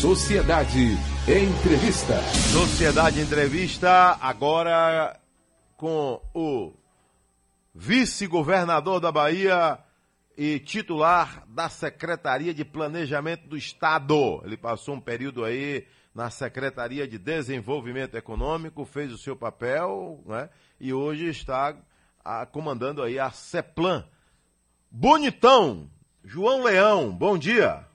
Sociedade Entrevista. Sociedade Entrevista agora com o vice-governador da Bahia e titular da Secretaria de Planejamento do Estado. Ele passou um período aí na Secretaria de Desenvolvimento Econômico, fez o seu papel, né? E hoje está a, comandando aí a CEPLAN. Bonitão, João Leão, bom dia.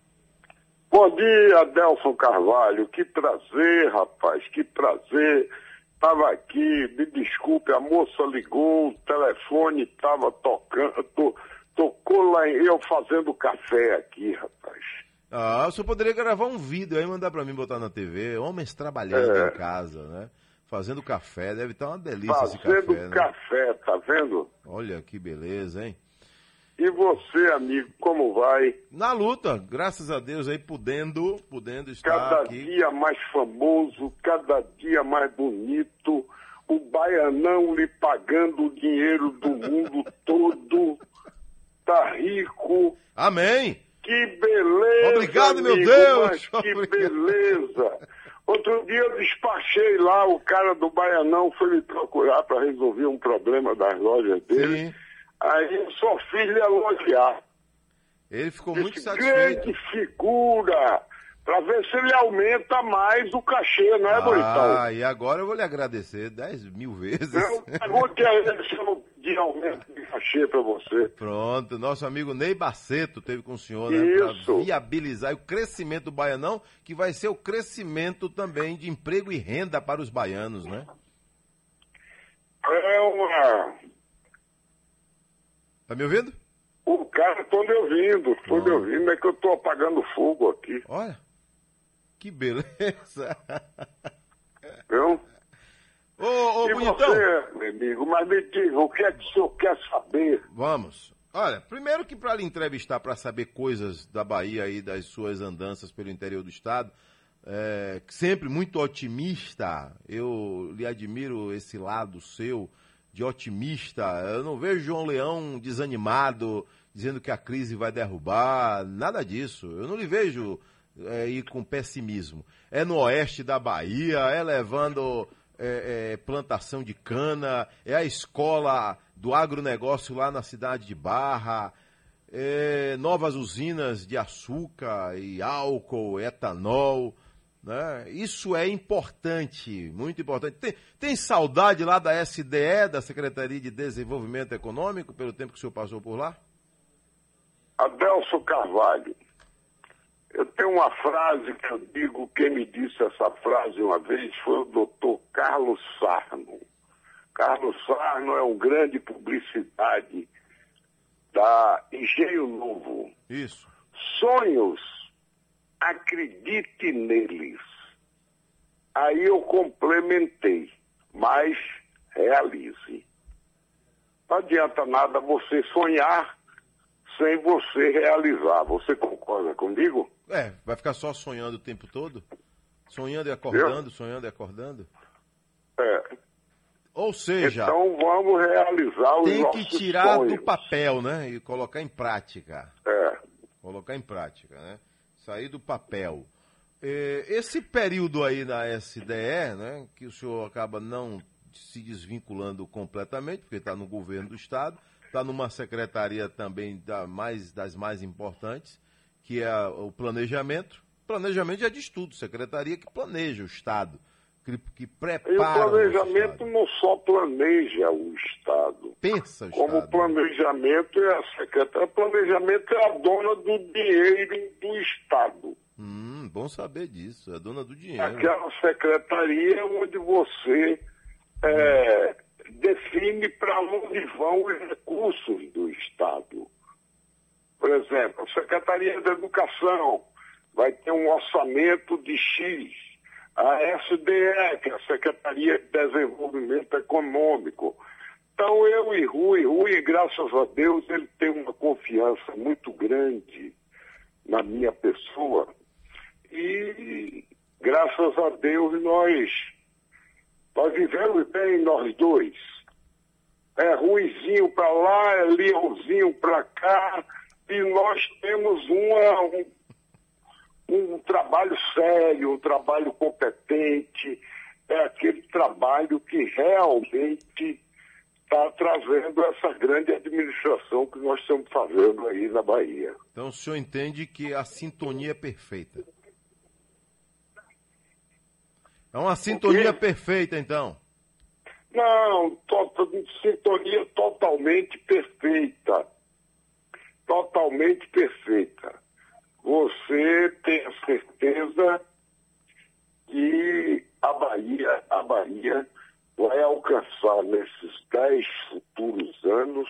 Bom dia, Adelson Carvalho. Que prazer, rapaz, que prazer. Estava aqui, me desculpe, a moça ligou, o telefone estava tocando, to, tocou lá eu fazendo café aqui, rapaz. Ah, o senhor poderia gravar um vídeo aí, mandar para mim botar na TV. Homens trabalhando é. em casa, né? Fazendo café, deve estar uma delícia fazendo esse café. Fazendo café, né? tá vendo? Olha que beleza, hein? E você, amigo, como vai? Na luta, graças a Deus aí, podendo, podendo estar cada aqui. dia mais famoso, cada dia mais bonito, o baianão lhe pagando o dinheiro do mundo todo, tá rico. Amém. Que beleza! Obrigado, amigo, meu Deus! Que beleza! Outro dia eu despachei lá, o cara do Baianão foi me procurar para resolver um problema das lojas dele. Sim. Aí eu só fiz lhe elogiar. Ele ficou Esse muito satisfeito. grande figura, para ver se ele aumenta mais o cachê, não é, Bonitão? Ah, e agora eu vou lhe agradecer 10 mil vezes. Eu pergunte a ele se eu não aumento de cachê para você. Pronto, nosso amigo Ney Baceto teve com o senhor, né? Para viabilizar o crescimento do baianão, que vai ser o crescimento também de emprego e renda para os baianos, né? É uma Tá me ouvindo? O cara, tô me ouvindo, tô me ouvindo, é que eu tô apagando fogo aqui. Olha, que beleza. Viu? Ô, ô, e bonitão. você, meu amigo, mas me diga, o que é que o senhor quer saber? Vamos. Olha, primeiro que para lhe entrevistar, para saber coisas da Bahia e das suas andanças pelo interior do estado, é, sempre muito otimista, eu lhe admiro esse lado seu, de otimista. Eu não vejo João Leão desanimado, dizendo que a crise vai derrubar, nada disso. Eu não lhe vejo é, ir com pessimismo. É no oeste da Bahia, é levando é, é, plantação de cana, é a escola do agronegócio lá na cidade de Barra, é, novas usinas de açúcar e álcool, etanol. Né? Isso é importante, muito importante. Tem, tem, saudade lá da SDE, da Secretaria de Desenvolvimento Econômico, pelo tempo que o senhor passou por lá? Adelso Carvalho, eu tenho uma frase que eu digo, quem me disse essa frase uma vez foi o doutor Carlos Sarno. Carlos Sarno é um grande publicidade da Engenho Novo. Isso. Sonhos acredite neles. Aí eu complementei, mas realize. Não adianta nada você sonhar sem você realizar. Você concorda comigo? É, vai ficar só sonhando o tempo todo? Sonhando e acordando, Eu? sonhando e acordando? É. Ou seja. Então vamos realizar os Tem que tirar sonhos. do papel, né? E colocar em prática. É. Colocar em prática, né? Sair do papel. É, esse período aí na SDE, né, que o senhor acaba não se desvinculando completamente, porque está no governo do Estado, está numa secretaria também da mais, das mais importantes, que é o planejamento. Planejamento já diz tudo, secretaria que planeja o Estado, que, que prepara. E o planejamento o não só planeja o Estado. Pensa o Como Estado. planejamento é a secretaria. Planejamento é a dona do dinheiro do Estado. Hum, bom saber disso, é a dona do dinheiro. Aquela secretaria onde você é, define para onde vão os recursos do Estado. Por exemplo, a Secretaria da Educação vai ter um orçamento de X. A SDE, que é a Secretaria de Desenvolvimento Econômico. Então eu e Rui, Rui, graças a Deus, ele tem uma confiança muito grande na minha pessoa. E graças a Deus nós, nós vivemos bem nós dois. É Ruizinho para lá, é Leãozinho para cá, e nós temos uma, um, um trabalho sério, um trabalho competente, é aquele trabalho que realmente está trazendo essa grande administração que nós estamos fazendo aí na Bahia. Então o senhor entende que a sintonia é perfeita? É uma sintonia perfeita, então. Não, to sintonia totalmente perfeita. Totalmente perfeita. Você tem a certeza que a Bahia, a Bahia vai alcançar nesses dez futuros anos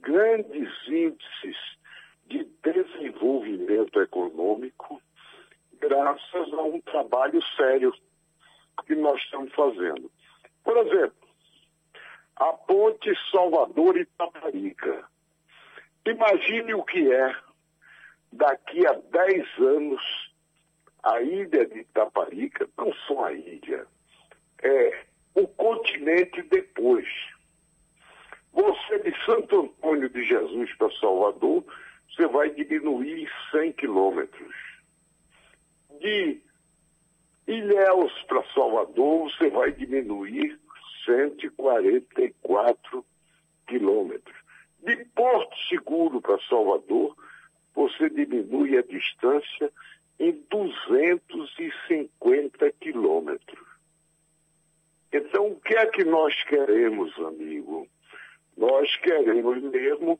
grandes índices de desenvolvimento econômico graças a um trabalho sério que nós estamos fazendo. Por exemplo, a ponte Salvador-Itaparica. Imagine o que é, daqui a 10 anos, a ilha de Itaparica, não só a ilha, é o continente depois. Você de Santo Antônio de Jesus para Salvador, você vai diminuir 100 quilômetros. De Ilhéus para Salvador, você vai diminuir 144 quilômetros. De Porto Seguro para Salvador, você diminui a distância em 250 quilômetros. Então, o que é que nós queremos, amigo? Nós queremos mesmo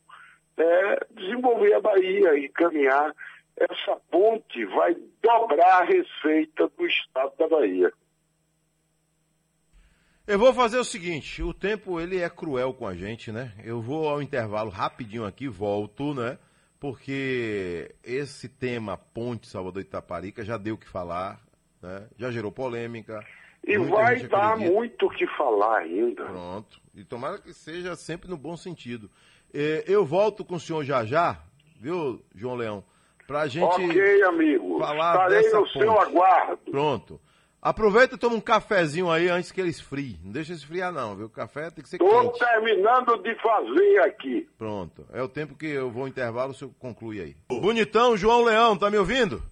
é, desenvolver a Bahia e caminhar essa ponte vai dobrar a receita do estado da Bahia. Eu vou fazer o seguinte, o tempo ele é cruel com a gente, né? Eu vou ao intervalo rapidinho aqui, volto, né? Porque esse tema Ponte Salvador Itaparica já deu o que falar, né? Já gerou polêmica. E vai dar muito o que falar ainda. Pronto. E tomara que seja sempre no bom sentido. É, eu volto com o senhor já já, viu, João Leão? Pra gente ok, amigo. falar Estarei dessa no ponte. seu aguardo. Pronto. Aproveita e toma um cafezinho aí antes que ele esfrie. Não deixa esfriar não, viu? O café tem que ser Estou quente. terminando de fazer aqui. Pronto. É o tempo que eu vou intervalo, o senhor conclui aí. Bonitão, João Leão, tá me ouvindo?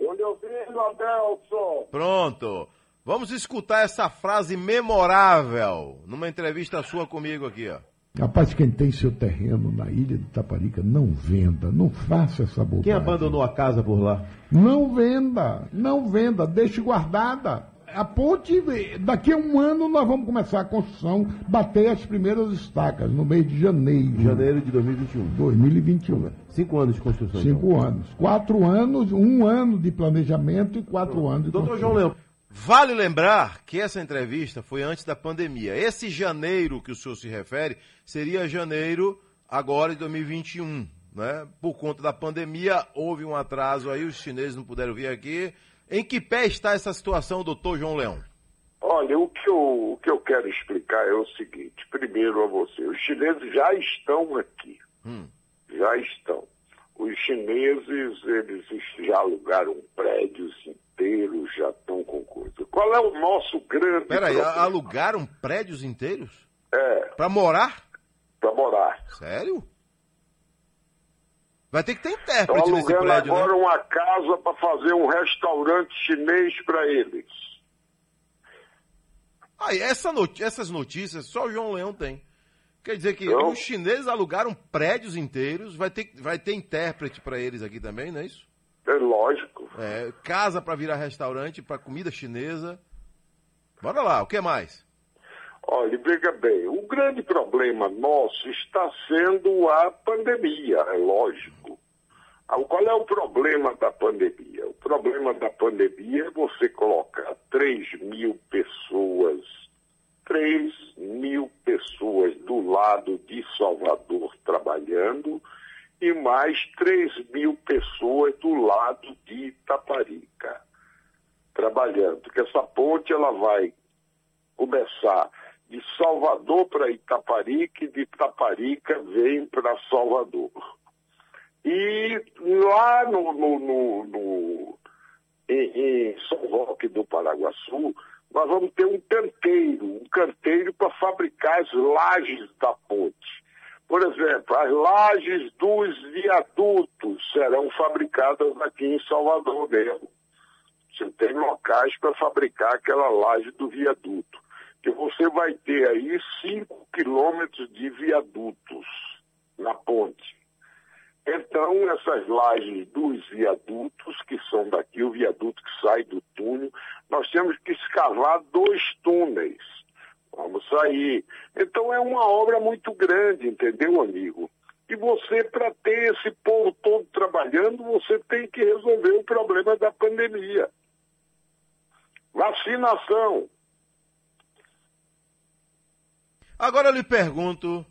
Onde eu vi, Adelson. Pronto. Vamos escutar essa frase memorável numa entrevista sua comigo aqui, ó. Rapaz, quem tem seu terreno na ilha de Taparica, não venda, não faça essa bobagem. Quem abandonou a casa por lá? Não venda, não venda, deixe guardada. A ponte, daqui a um ano nós vamos começar a construção, bater as primeiras estacas, no mês de janeiro. Janeiro de 2021. 2021. Cinco anos de construção. Cinco então. anos. Quatro anos, um ano de planejamento e quatro anos de Doutor construção. João Leão, Vale lembrar que essa entrevista foi antes da pandemia. Esse janeiro que o senhor se refere seria janeiro agora de 2021. Né? Por conta da pandemia, houve um atraso aí, os chineses não puderam vir aqui. Em que pé está essa situação, doutor João Leão? Olha, o que, eu, o que eu quero explicar é o seguinte. Primeiro a você, os chineses já estão aqui. Hum. Já estão. Os chineses, eles já alugaram prédios inteiros, já estão com coisa. Qual é o nosso grande Peraí, alugaram prédios inteiros? É, Pra morar? para morar. Sério? Vai ter que ter intérprete nesse prédio, agora né? uma casa para fazer um restaurante chinês para eles. Aí, essa noti- essas notícias só o João Leão tem. Quer dizer que Não. os chineses alugaram prédios inteiros, vai ter, vai ter intérprete para eles aqui também, não é isso? É lógico. É, casa para virar restaurante, para comida chinesa. Bora lá, o que mais? Olha, veja bem, o grande problema nosso está sendo a pandemia, é lógico. Ah, Qual é o problema da pandemia? O problema da pandemia é você colocar 3 mil pessoas, 3 mil pessoas do lado de Salvador trabalhando e mais 3 mil pessoas do lado de Itaparica trabalhando. Porque essa ponte ela vai começar de Salvador para Itaparica e de Itaparica vem para Salvador. E lá no, no, no- no- em, em São Roque do Paraguaçu, nós vamos ter um canteiro, um canteiro para fabricar as lajes da ponte. Por exemplo, as lajes dos viadutos serão fabricadas aqui em Salvador mesmo. Você tem locais para fabricar aquela laje do viaduto. Que você vai ter aí 5 quilômetros de viadutos na ponte. Então, essas lajes dos viadutos, que são daqui, o viaduto que sai do túnel, nós temos que escavar dois túneis. Vamos sair. Então, é uma obra muito grande, entendeu, amigo? E você, para ter esse povo todo trabalhando, você tem que resolver o problema da pandemia. Vacinação. Agora eu lhe pergunto,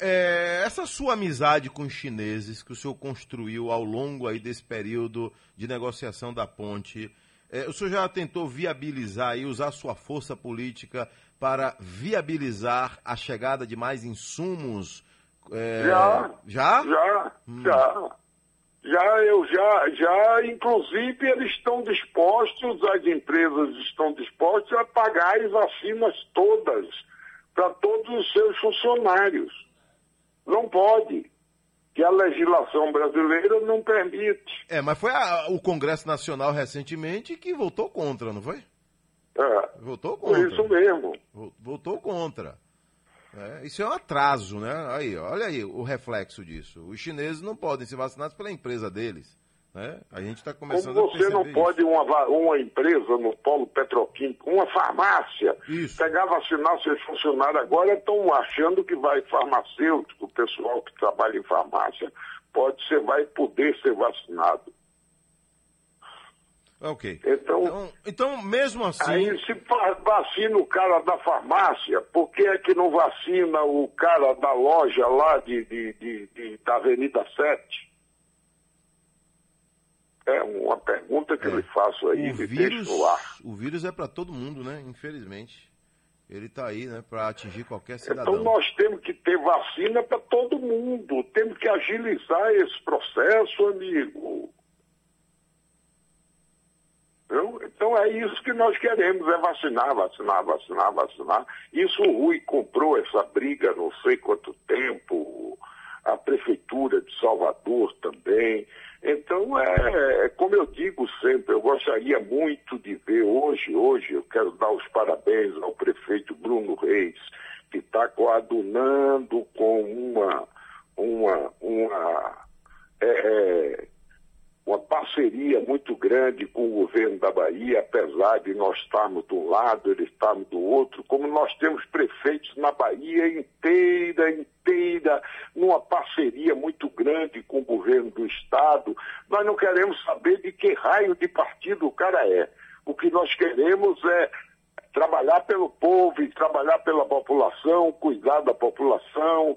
é, essa sua amizade com os chineses que o senhor construiu ao longo aí desse período de negociação da ponte, é, o senhor já tentou viabilizar e usar sua força política para viabilizar a chegada de mais insumos? É, Já. Já? Já, já. Já, eu já, já, inclusive, eles estão dispostos, as empresas estão dispostas a pagar as vacinas todas para todos os seus funcionários. Não pode, que a legislação brasileira não permite. É, mas foi a- o Congresso Nacional recentemente que votou contra, não foi? É, Votou contra. isso mesmo. Vo- Votou contra. É, isso é um atraso, né? Aí, olha aí o reflexo disso. Os chineses não podem ser vacinados pela empresa deles. Né? A gente está começando Como você não isso. pode, uma, va- uma empresa no polo petroquímico, uma farmácia, Isso. pegar vacinar seus funcionários agora, estão achando que vai farmacêutico, o pessoal que trabalha em farmácia, pode ser, vai poder ser vacinado. Ok. Então, Então, então, mesmo assim. aí se vacina o cara da farmácia, por que é que não vacina o cara da loja lá de, de- de- de- da Avenida 7? É uma pergunta que eu lhe faço aí, o me vírus, no ar. o vírus é para todo mundo, né? Infelizmente. Ele está aí, né? Para atingir qualquer cidadão. Então nós temos que ter vacina para todo mundo. Temos que agilizar esse processo, amigo. Entendeu? Então é isso que nós queremos, é vacinar, vacinar, vacinar, vacinar. Isso o Rui comprou essa briga não sei quanto tempo, a Prefeitura de Salvador também. Então é, como eu digo sempre, eu gostaria muito de ver hoje, hoje eu quero dar os parabéns ao prefeito Bruno Reis, que está coadunando com uma, uma, uma parceria muito grande com o governo da Bahia, apesar de nós estarmos de um lado, eles estarmos do outro, como nós temos prefeitos na Bahia inteira, inteira, numa parceria muito grande com o governo do Estado. Nós não queremos saber de que raio de partido o cara é. O que nós queremos é trabalhar pelo povo e trabalhar pela população, cuidar da população.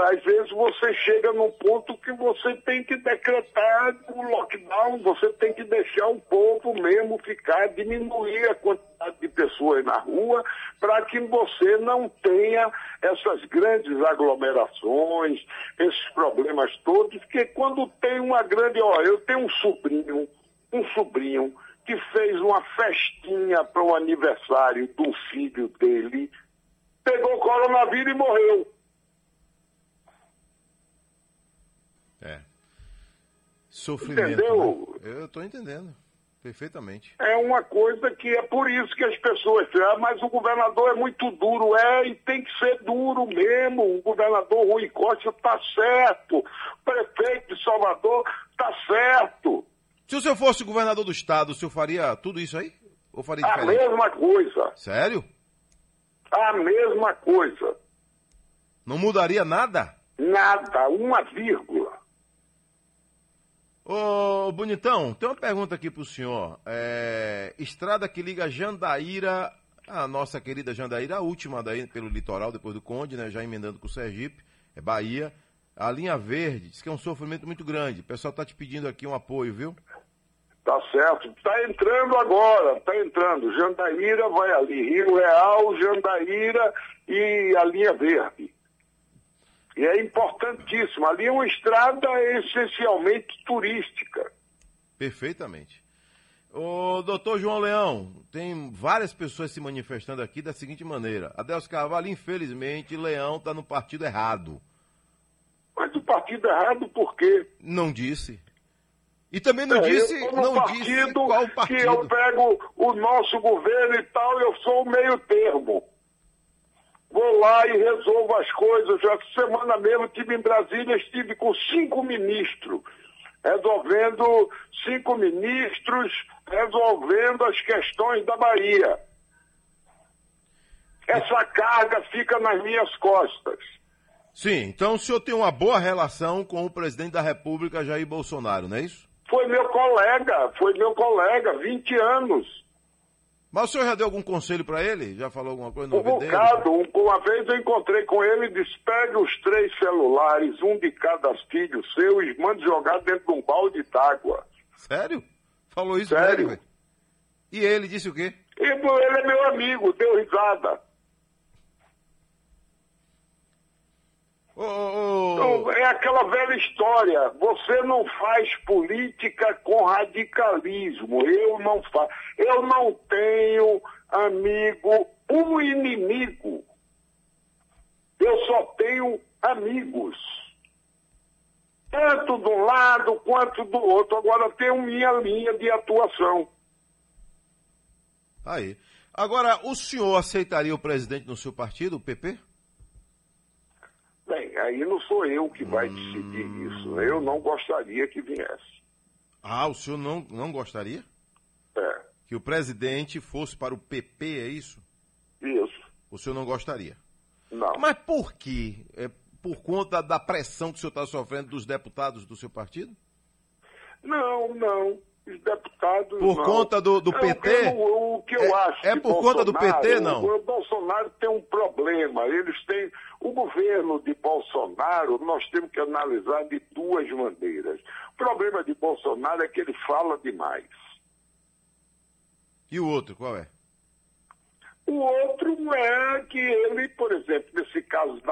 Às vezes você chega num ponto que você tem que decretar o lockdown, você tem que deixar o povo mesmo ficar, diminuir a quantidade de pessoas na rua, para que você não tenha essas grandes aglomerações, esses problemas todos, porque quando tem uma grande. Ó, eu tenho um sobrinho, um sobrinho que fez uma festinha para o aniversário do filho dele, pegou coronavírus e morreu. É. Sofrimento. Entendeu? né? Eu estou entendendo. Perfeitamente. É uma coisa que é por isso que as pessoas dizem, ah, mas o governador é muito duro. É, e tem que ser duro mesmo. O governador Rui Costa está certo. O prefeito de Salvador está certo. Se o senhor fosse governador do estado, o senhor faria tudo isso aí? Ou faria A diferente? mesma coisa. Sério? A mesma coisa. Não mudaria nada? Nada, uma vírgula. Ô, Bonitão, tem uma pergunta aqui pro senhor. É, estrada que liga Jandaíra, a nossa querida Jandaíra, a última daí pelo litoral, depois do Conde, né? Já emendando com o Sergipe, é Bahia. A linha verde, diz que é um sofrimento muito grande. O pessoal tá te pedindo aqui um apoio, viu? Tá certo. Está entrando agora, está entrando. Jandaíra vai ali, Rio Real, Jandaíra e a linha verde. E é importantíssimo. Ali é uma estrada essencialmente turística. Perfeitamente. Ô, doutor João Leão, tem várias pessoas se manifestando aqui da seguinte maneira. Adelso Carvalho, infelizmente, Leão está no partido errado. partido errado por quê? Não disse. E também não É, disse, não disse partido qual que partido. eu pego o nosso governo e tal, eu sou o meio termo. Vou lá e resolvo as coisas. Essa semana mesmo estive em Brasília, estive com cinco ministros, resolvendo cinco ministros, resolvendo as questões da Bahia. Essa carga fica nas minhas costas. Sim, então o senhor tem uma boa relação com o presidente da República, Jair Bolsonaro, não é isso? Foi meu colega, foi meu colega, 20 anos. Mas o senhor já deu algum conselho para ele? Já falou alguma coisa no Um dele? bocado. Um- Uma vez eu encontrei com ele e disse: pegue os três celulares, um de cada filho seu, e mande jogar dentro de um balde d'água. Sério? Falou isso Sério. ele? E ele disse o quê? E ele é meu amigo, deu risada. Então, é aquela velha história. Você não faz política com radicalismo. Eu não faço. Eu não tenho amigo, um inimigo. Eu só tenho amigos. Tanto de um lado quanto do outro. Agora tenho minha linha de atuação. Aí. Agora, o senhor aceitaria o presidente no seu partido, o PP? Aí não sou eu que vai decidir isso. Eu não gostaria que viesse. Ah, o senhor não, não gostaria? É, Que o presidente fosse para o PP, é isso? isso. O senhor não gostaria? Não. Mas por quê? É por conta da pressão que o senhor está sofrendo dos deputados do seu partido? Não, não. Os deputados. Por não. conta do- do É, PT? O que eu, o que eu É- acho. é por conta do Bolsonaro, PT, não? O, o Bolsonaro tem um problema. Eles têm. O governo de Bolsonaro, nós temos que analisar de duas maneiras. O problema de Bolsonaro é que ele fala demais. E o outro, qual é? O outro é que ele, por exemplo, nesse caso da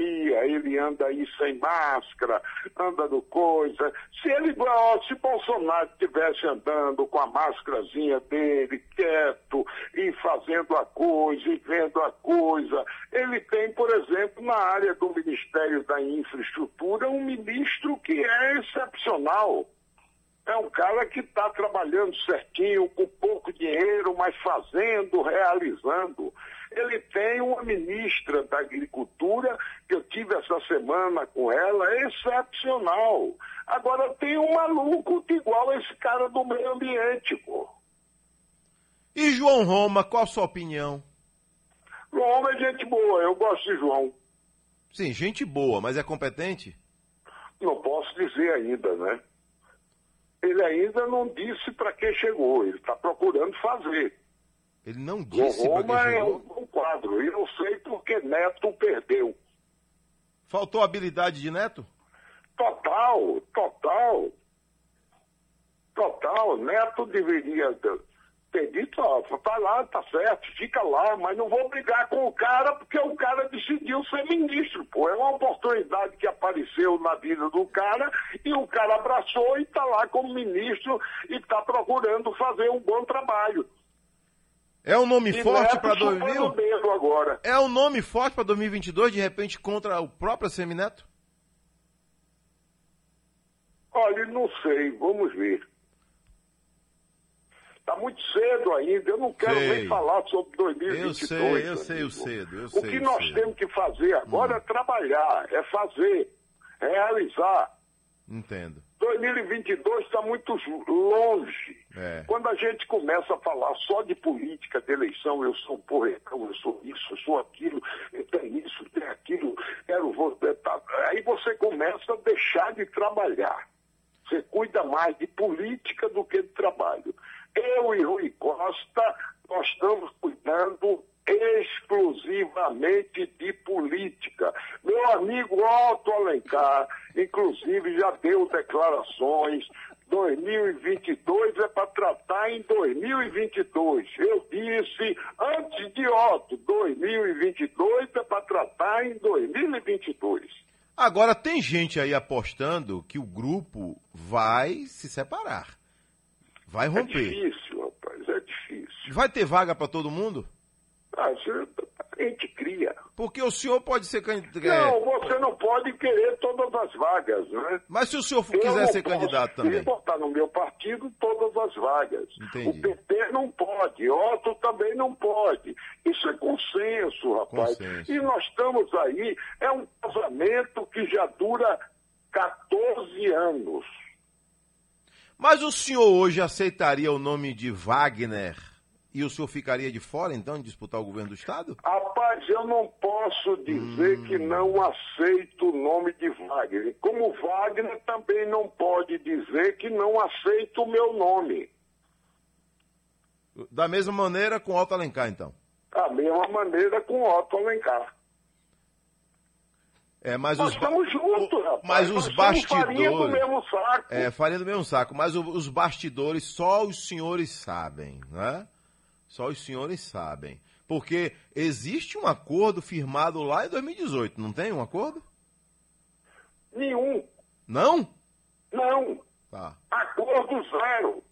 pandemia, ele anda aí sem máscara, anda no coisa. Se ele, se Bolsonaro estivesse andando com a máscarazinha dele, quieto, e fazendo a coisa, e vendo a coisa, ele tem, por exemplo, na área do Ministério da Infraestrutura, um ministro que é excepcional. É um cara que está trabalhando certinho, com pouco dinheiro, mas fazendo, realizando. Ele tem uma ministra da Agricultura, que eu tive essa semana com ela, excepcional. Agora tem um maluco igual esse cara do meio ambiente, pô. E João Roma, qual a sua opinião? João é gente boa, eu gosto de João. Sim, gente boa, mas é competente? Não posso dizer ainda, né? Ele ainda não disse para quem chegou, ele está procurando fazer. Ele não O disse para Roma é um, quadro, e eu sei porque Neto perdeu. Faltou habilidade de Neto? Total, total. Total. Neto deveria ter- ter dito, ó, tá lá, tá certo, fica lá, mas não vou brigar com o cara porque o cara decidiu ser ministro, pô. É uma oportunidade que apareceu na vida do cara e o cara abraçou e tá lá como ministro e tá procurando fazer um bom trabalho. É um nome E forte Neto para chupando 2000? o dedo agora. É um nome forte para 2022, de repente, contra o próprio Semineto? Olha, não sei, vamos ver. Está muito cedo ainda, eu não quero Sei. nem falar sobre 2022. Eu sei, eu sei o cedo, eu o sei que nós. Hum. temos que fazer agora é trabalhar, é fazer, é realizar. Entendo. 2022 está muito longe. É. Quando a gente começa a falar só de política, de eleição, eu sou um porretão, eu sou isso, eu sou aquilo, eu tenho isso, eu tenho aquilo, quero votar. tá. Aí você começa a deixar de trabalhar. Você cuida mais de política do que de trabalho. Eu e Rui Costa, nós estamos cuidando exclusivamente de política. Meu amigo Otto Alencar, inclusive, já deu declarações. 2022 é para tratar em 2022. Eu disse antes de Otto, 2022 é para tratar em 2022. Agora, tem gente aí apostando que o grupo vai se separar. Vai É romper. difícil, rapaz, é difícil. Vai ter vaga para todo mundo? Ah, isso- a gente cria. Porque o senhor pode ser candidato. Não, você não pode querer todas as vagas, né? Mas se o senhor Eu quiser ser candidato também. botar no meu partido todas as vagas. Entendi. O PT não pode, Otto também não pode. Isso é consenso, rapaz. Consenso. E nós estamos aí, é um casamento que já dura 14 anos. Mas o senhor hoje aceitaria o nome de Wagner e o senhor ficaria de fora, então, de disputar o governo do Estado? Rapaz, eu não posso dizer Hum. que não aceito o nome de Wagner. Como Wagner também não pode dizer que não aceita o meu nome. Da mesma maneira com Otto Alencar, então. Da mesma maneira com Otto Alencar. É, mas Nós os, estamos juntos, rapaz. mas Nós os somos farinha do bastidores. mesmo saco. É, farinha do mesmo saco. Mas os bastidores só os senhores sabem, né? Só os senhores sabem. Porque existe um acordo firmado lá em 2018, não tem um acordo? Nenhum. Não? Não. Tá. Acordo zero.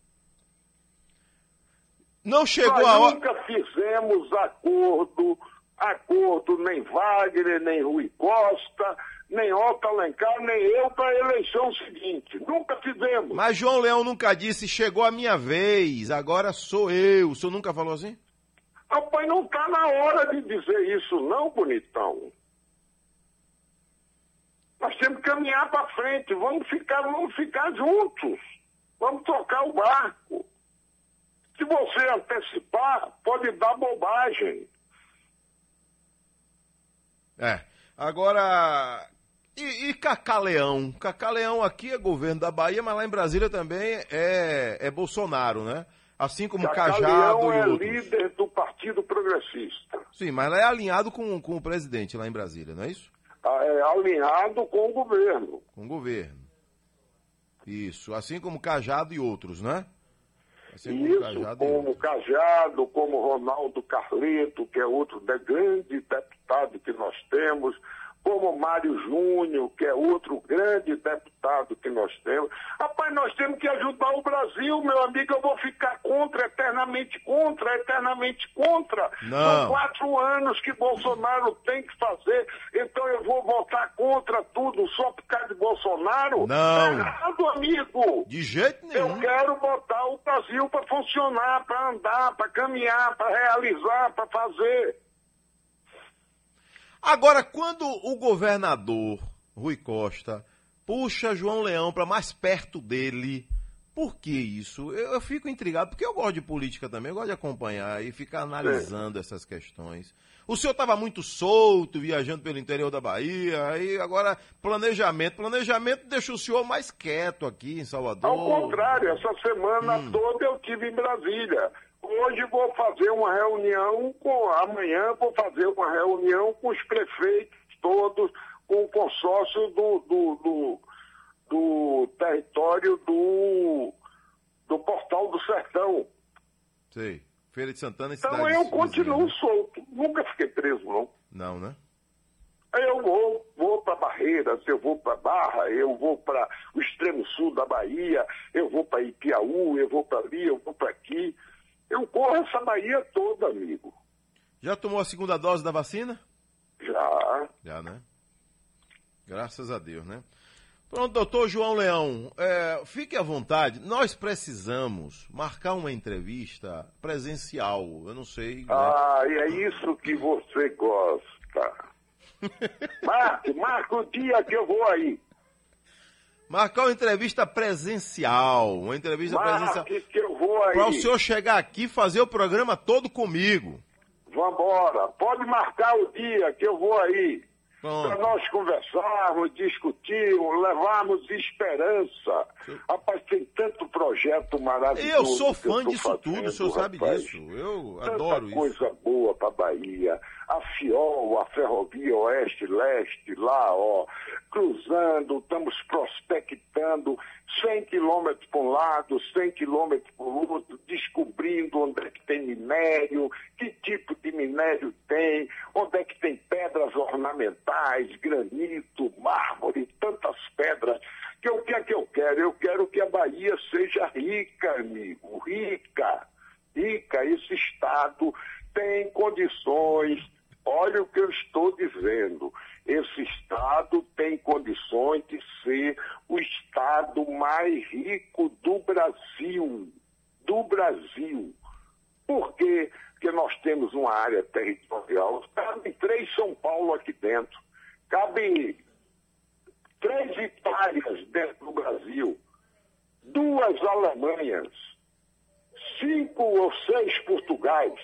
Não chegou Nós a hora. nunca fizemos acordo, acordo nem Wagner, nem Rui Costa, nem Otto Alencar, nem eu para a eleição seguinte. Nunca fizemos. Mas João Leão nunca disse, chegou a minha vez, agora sou eu. O senhor nunca falou assim? Rapaz, não está na hora de dizer isso não, bonitão. Nós temos que caminhar para frente, vamos ficar, vamos ficar juntos. Vamos tocar o barco. Se você antecipar, pode dar bobagem. É. Agora. E, e Cacaleão? Cacaleão aqui é governo da Bahia, mas lá em Brasília também é, é Bolsonaro, né? Assim como Cajado Cacaleão e é outros. líder do Partido Progressista. Sim, mas ela é alinhado com, com o presidente lá em Brasília, não é isso? Ah, É alinhado com o governo. Com o governo. Isso. Assim como Cajado e outros, né? Assim como Isso, Cajado como. Cajado, como Ronaldo Carleto, que é outro de- grande deputado que nós temos, como Mário Júnior, que é outro grande deputado que nós temos. Rapaz, nós temos que ajudar o Brasil, meu amigo. Eu vou ficar contra, eternamente contra, eternamente contra. Não. São quatro anos que Bolsonaro tem que fazer, então eu vou votar contra tudo só por causa de Bolsonaro? Não. Tá errado, amigo. De jeito nenhum. Eu quero botar o Brasil para funcionar, para andar, para caminhar, para realizar, para fazer. Agora, quando o governador Rui Costa puxa João Leão para mais perto dele, por que isso? Eu, eu fico intrigado, porque eu gosto de política também, eu gosto de acompanhar e ficar analisando essas questões. O senhor estava muito solto, viajando pelo interior da Bahia, aí agora planejamento. Planejamento deixa o senhor mais quieto aqui em Salvador. Ao contrário, essa semana toda eu tive em Brasília. Hoje vou fazer uma reunião com. Amanhã vou fazer uma reunião com os prefeitos todos, com o consórcio do, do, do, do território do, do Portal do Sertão. Sei. Feira de Santana e Então cidades eu continuo vizinhas, né? solto. Nunca fiquei preso, não. Não, né? Eu vou, vou para Barreiras, eu vou para Barra, eu vou para o extremo sul da Bahia, eu vou para Ipiaú, eu vou para ali, eu vou para aqui. Eu corro essa Bahia toda, amigo. Já tomou a segunda dose da vacina? Já. Já, né? Graças a Deus, né? Pronto, doutor João Leão, é, fique à vontade. Nós precisamos marcar uma entrevista presencial. Eu não sei. né? Ah, e é isso que você gosta. Marque, marque o dia que eu vou aí. Marcar uma entrevista presencial. Uma entrevista presencial. Marque que eu vou aí. Para o senhor chegar aqui e fazer o programa todo comigo. Vambora. Pode marcar o dia que eu vou aí. Para nós conversarmos, discutirmos, levarmos esperança. Rapaz, tem tanto projeto maravilhoso. Eu sou eu fã tô disso tudo, o senhor fazendo, sabe rapaz. disso. Eu Tanta adoro isso. coisa boa para Bahia. A FIOL, a Ferrovia Oeste-Leste, lá, ó, cruzando, estamos prospectando 100 quilômetros para um lado, 100 quilômetros para o outro, descobrindo onde é que tem minério, que tipo de minério tem, onde é que tem pedras ornamentais, granito, mármore, tantas pedras. Que o que é que eu quero? Eu quero que a Bahia seja rica, amigo, rica rica, esse Estado tem condições. Olha o que eu estou dizendo. Esse Estado tem condições de ser o Estado mais rico do Brasil. Do Brasil. Por quê? Porque nós temos uma área territorial. Cabe três São Paulo aqui dentro. Cabe três Itálias dentro do Brasil. Duas Alemanhas. Cinco ou seis Portugais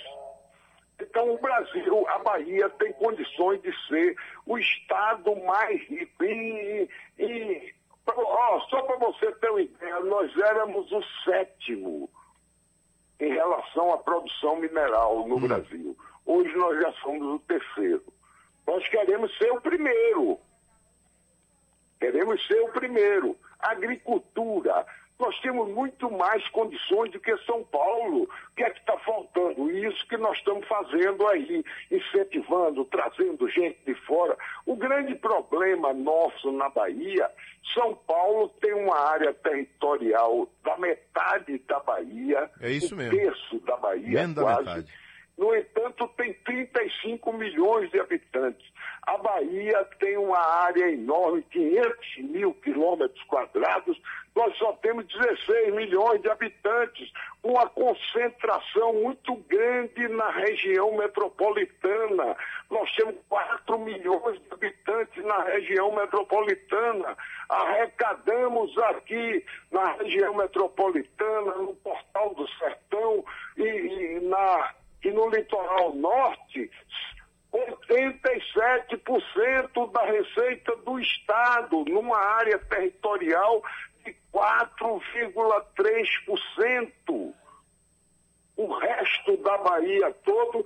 então, o Brasil, a Bahia, tem condições de ser o estado mais rico. E, e só para você ter uma ideia, nós éramos o sétimo em relação à produção mineral no Brasil. Hoje nós já somos o terceiro. Nós queremos ser o primeiro. Queremos ser o primeiro. Agricultura. Nós temos muito mais condições do que São Paulo. O que é que está faltando? Isso que nós estamos fazendo aí, incentivando, trazendo gente de fora. O grande problema nosso na Bahia, São Paulo tem uma área territorial da metade da Bahia, É isso um mesmo. terço da Bahia, Menos da quase. metade. No entanto, tem 35 milhões de habitantes. A Bahia tem uma área enorme, 500 mil quilômetros quadrados. Nós só temos 16 milhões de habitantes, uma concentração muito grande na região metropolitana. Nós temos 4 milhões de habitantes na região metropolitana. Arrecadamos aqui na região metropolitana, no Portal do Sertão e, e na e no litoral norte, 87% da receita do Estado, numa área territorial 4,3%. O resto da Bahia todo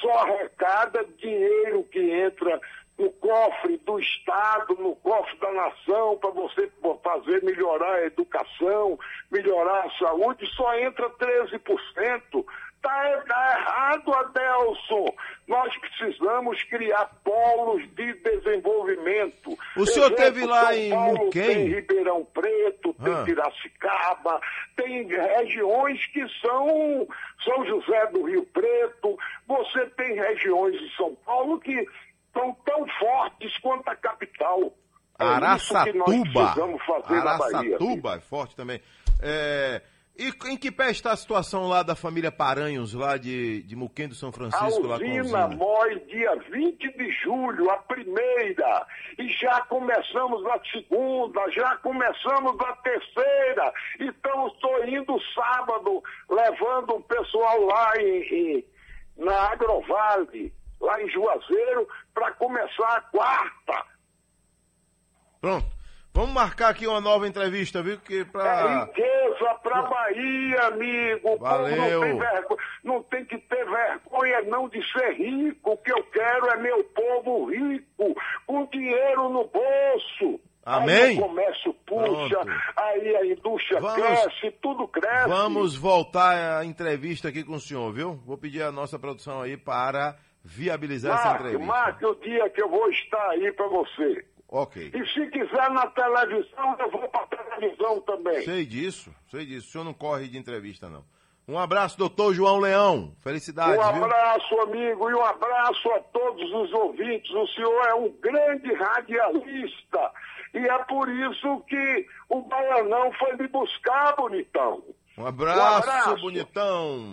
só arrecada dinheiro que entra no cofre do Estado, no cofre da nação, para você fazer melhorar a educação, melhorar a saúde, só entra 13%. Está tá errado, Adelson. Nós precisamos criar polos de desenvolvimento. O senhor teve lá São em Paulo Muquem? Tem Ribeirão Preto, tem Ah. Piracicaba, tem regiões que são São José do Rio Preto. Você tem regiões de São Paulo que estão tão fortes quanto a capital. É isso que nós Araçatuba. precisamos fazer na Bahia. Araçatuba é forte também. É, e em que pé está a situação lá da família Paranhos, lá de, de Muquem do São A Francisco, lá com a usina morre dia 20 de julho, a primeira. E já começamos a segunda, já começamos a terceira. Então estou indo sábado, levando o pessoal lá em, em- na Agrovale, lá em Juazeiro, para começar a quarta. Pronto. Vamos marcar aqui uma nova entrevista, viu? Que É pra... riqueza para Bahia, amigo. O Valeu. não tem, vergonha, não tem que ter vergonha não de ser rico. O que eu quero é meu povo rico, com dinheiro no bolso. Amém. Aí o comércio puxa, Pronto. aí a indústria Vamos- cresce, tudo cresce. Vamos voltar à entrevista aqui com o senhor, viu? Vou pedir a nossa produção aí para viabilizar essa Marque, entrevista. marque o dia que eu vou estar aí para você. Ok. E se quiser na televisão, eu vou para televisão também. Sei disso, sei disso. O senhor não corre de entrevista, não. Um abraço, doutor João Leão. Felicidades, Um viu? abraço, amigo, e um abraço a todos os ouvintes. O senhor é um grande radialista. E é por isso que o Baianão foi me buscar, bonitão. Um abraço, Um abraço. bonitão.